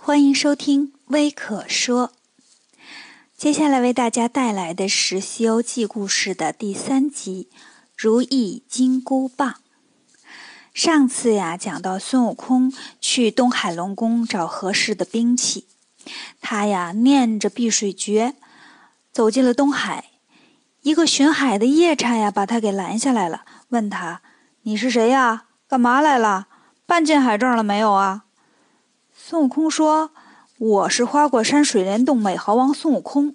欢迎收听微可说。接下来为大家带来的是《西游记》故事的第三集《如意金箍棒》。上次呀，讲到孙悟空去东海龙宫找合适的兵器，他呀念着碧水诀，走进了东海。一个巡海的夜叉呀，把他给拦下来了，问他：“你是谁呀？干嘛来了？办进海证了没有啊？”孙悟空说：“我是花果山水帘洞美猴王孙悟空，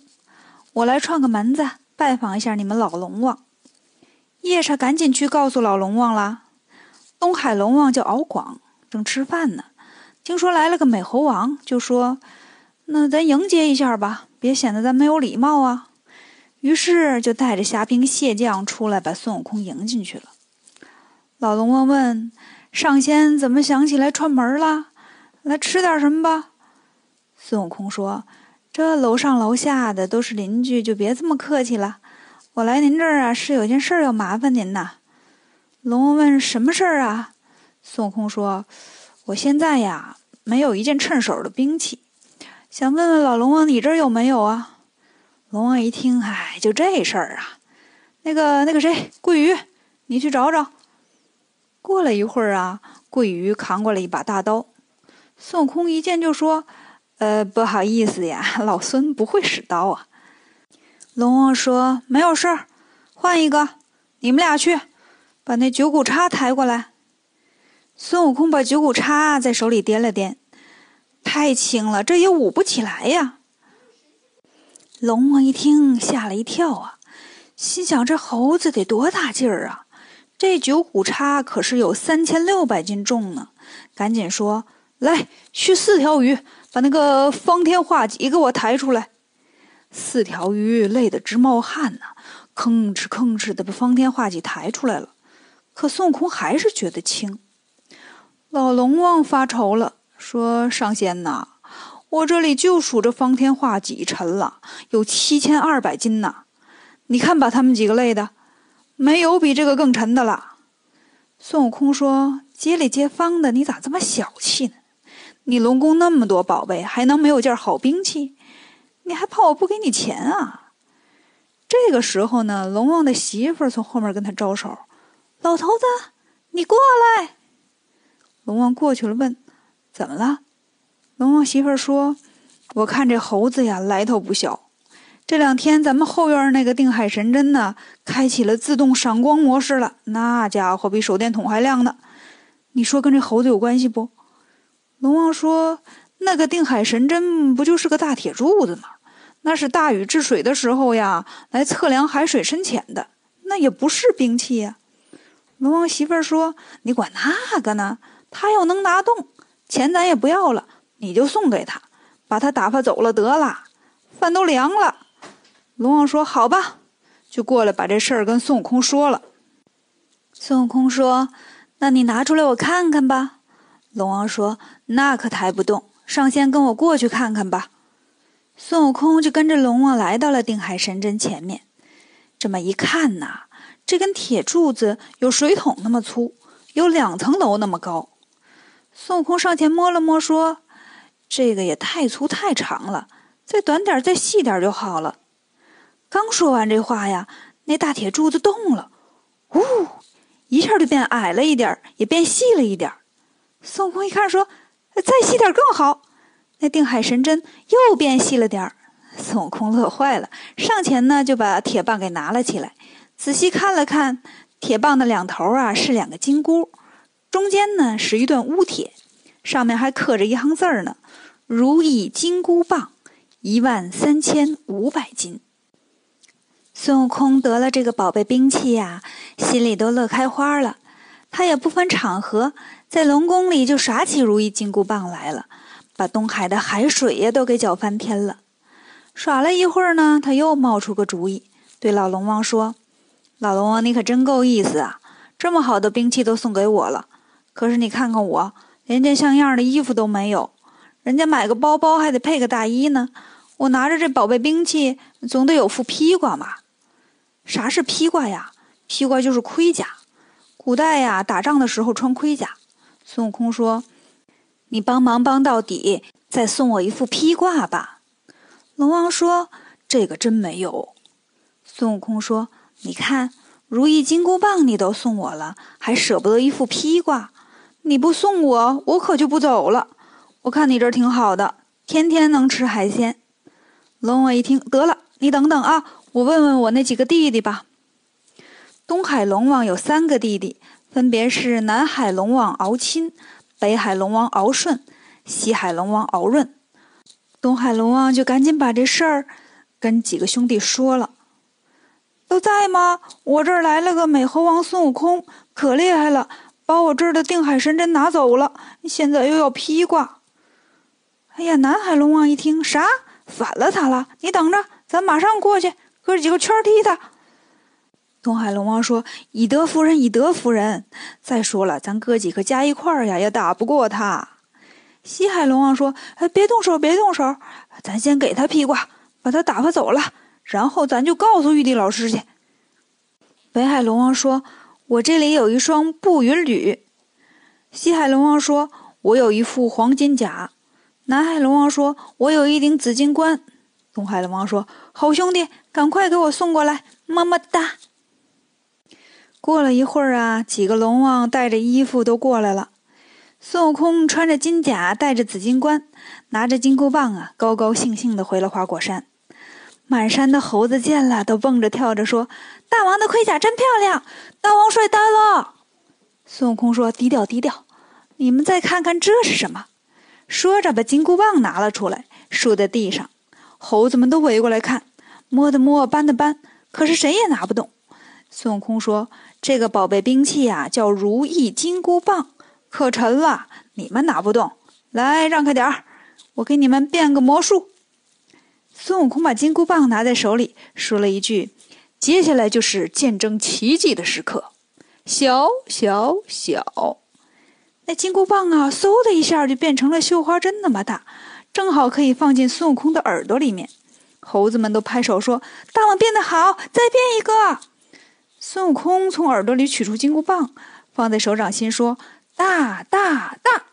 我来串个门子，拜访一下你们老龙王。”夜叉赶紧去告诉老龙王了。东海龙王叫敖广，正吃饭呢，听说来了个美猴王，就说：“那咱迎接一下吧，别显得咱没有礼貌啊。”于是就带着虾兵蟹将出来，把孙悟空迎进去了。老龙王问：“上仙怎么想起来串门了？”来吃点什么吧，孙悟空说：“这楼上楼下的都是邻居，就别这么客气了。我来您这儿啊，是有件事要麻烦您呐。”龙王问：“什么事儿啊？”孙悟空说：“我现在呀，没有一件趁手的兵器，想问问老龙王，你这儿有没有啊？”龙王一听，哎，就这事儿啊，那个那个谁，桂鱼，你去找找。过了一会儿啊，桂鱼扛过来一把大刀。孙悟空一见就说：“呃，不好意思呀，老孙不会使刀啊。”龙王说：“没有事儿，换一个，你们俩去，把那九股叉抬过来。”孙悟空把九股叉在手里掂了掂，太轻了，这也舞不起来呀。龙王一听，吓了一跳啊，心想：这猴子得多大劲儿啊！这九股叉可是有三千六百斤重呢，赶紧说。来，去四条鱼，把那个方天画戟给我抬出来。四条鱼累得直冒汗呢，吭哧吭哧的把方天画戟抬出来了。可孙悟空还是觉得轻。老龙王发愁了，说：“上仙呐，我这里就数着方天画戟沉了，有七千二百斤呢。你看把他们几个累的，没有比这个更沉的了。”孙悟空说：“街里街坊的，你咋这么小气呢？”你龙宫那么多宝贝，还能没有件好兵器？你还怕我不给你钱啊？这个时候呢，龙王的媳妇从后面跟他招手：“老头子，你过来。”龙王过去了，问：“怎么了？”龙王媳妇说：“我看这猴子呀，来头不小。这两天咱们后院那个定海神针呢，开启了自动闪光模式了，那家伙比手电筒还亮呢。你说跟这猴子有关系不？”龙王说：“那个定海神针不就是个大铁柱子吗？那是大禹治水的时候呀，来测量海水深浅的，那也不是兵器呀。”龙王媳妇儿说：“你管那个呢？他要能拿动，钱咱也不要了，你就送给他，把他打发走了得了，饭都凉了。”龙王说：“好吧，就过来把这事儿跟孙悟空说了。”孙悟空说：“那你拿出来我看看吧。”龙王说：“那可抬不动，上仙跟我过去看看吧。”孙悟空就跟着龙王来到了定海神针前面。这么一看呐，这根铁柱子有水桶那么粗，有两层楼那么高。孙悟空上前摸了摸，说：“这个也太粗太长了，再短点再细点就好了。”刚说完这话呀，那大铁柱子动了，呜，一下就变矮了一点也变细了一点孙悟空一看，说：“再细点更好。”那定海神针又变细了点儿。孙悟空乐坏了，上前呢就把铁棒给拿了起来，仔细看了看，铁棒的两头啊是两个金箍，中间呢是一段乌铁，上面还刻着一行字儿呢：“如意金箍棒，一万三千五百斤。”孙悟空得了这个宝贝兵器呀，心里都乐开花了。他也不分场合。在龙宫里就耍起如意金箍棒来了，把东海的海水呀都给搅翻天了。耍了一会儿呢，他又冒出个主意，对老龙王说：“老龙王，你可真够意思啊！这么好的兵器都送给我了，可是你看看我，连件像样的衣服都没有。人家买个包包还得配个大衣呢，我拿着这宝贝兵器，总得有副披挂嘛。啥是披挂呀？披挂就是盔甲，古代呀打仗的时候穿盔甲。”孙悟空说：“你帮忙帮到底，再送我一副披挂吧。”龙王说：“这个真没有。”孙悟空说：“你看，如意金箍棒你都送我了，还舍不得一副披挂？你不送我，我可就不走了。我看你这儿挺好的，天天能吃海鲜。”龙王一听，得了，你等等啊，我问问我那几个弟弟吧。东海龙王有三个弟弟，分别是南海龙王敖钦、北海龙王敖顺、西海龙王敖润。东海龙王就赶紧把这事儿跟几个兄弟说了。都在吗？我这儿来了个美猴王孙悟空，可厉害了，把我这儿的定海神针拿走了，现在又要披挂。哎呀，南海龙王一听，啥？反了他了？你等着，咱马上过去，哥几个圈踢他。东海龙王说：“以德服人，以德服人。再说了，咱哥几个加一块儿呀，也打不过他。”西海龙王说：“哎，别动手，别动手，咱先给他披挂，把他打发走了，然后咱就告诉玉帝老师去。”北海龙王说：“我这里有一双步云履。”西海龙王说：“我有一副黄金甲。”南海龙王说：“我有一顶紫金冠。”东海龙王说：“好兄弟，赶快给我送过来，么么哒。”过了一会儿啊，几个龙王带着衣服都过来了。孙悟空穿着金甲，戴着紫金冠，拿着金箍棒啊，高高兴兴的回了花果山。满山的猴子见了，都蹦着跳着说：“大王的盔甲真漂亮，大王帅呆了。”孙悟空说：“低调低调，你们再看看这是什么？”说着，把金箍棒拿了出来，竖在地上。猴子们都围过来看，摸的摸，搬的搬，可是谁也拿不动。孙悟空说。这个宝贝兵器呀，叫如意金箍棒，可沉了，你们拿不动。来，让开点儿，我给你们变个魔术。孙悟空把金箍棒拿在手里，说了一句：“接下来就是见证奇迹的时刻。”小小小，那金箍棒啊，嗖的一下就变成了绣花针那么大，正好可以放进孙悟空的耳朵里面。猴子们都拍手说：“大王变得好，再变一个。”孙悟空从耳朵里取出金箍棒，放在手掌心说：“大大大！”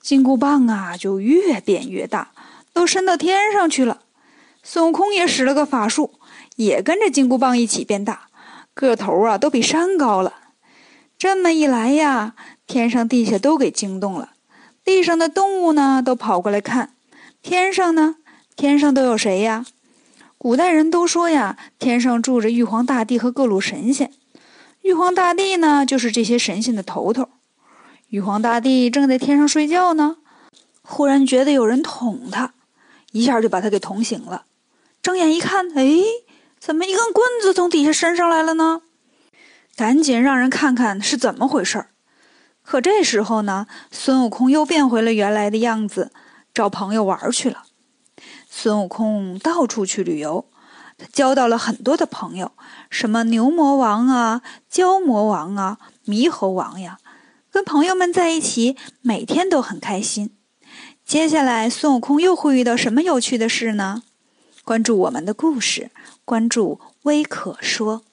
金箍棒啊，就越变越大，都伸到天上去了。孙悟空也使了个法术，也跟着金箍棒一起变大，个头啊都比山高了。这么一来呀，天上地下都给惊动了。地上的动物呢，都跑过来看；天上呢，天上都有谁呀？古代人都说呀，天上住着玉皇大帝和各路神仙。玉皇大帝呢，就是这些神仙的头头。玉皇大帝正在天上睡觉呢，忽然觉得有人捅他，一下就把他给捅醒了。睁眼一看，哎，怎么一根棍子从底下伸上来了呢？赶紧让人看看是怎么回事儿。可这时候呢，孙悟空又变回了原来的样子，找朋友玩去了。孙悟空到处去旅游，他交到了很多的朋友，什么牛魔王啊、蛟魔王啊、猕猴王呀，跟朋友们在一起，每天都很开心。接下来，孙悟空又会遇到什么有趣的事呢？关注我们的故事，关注微可说。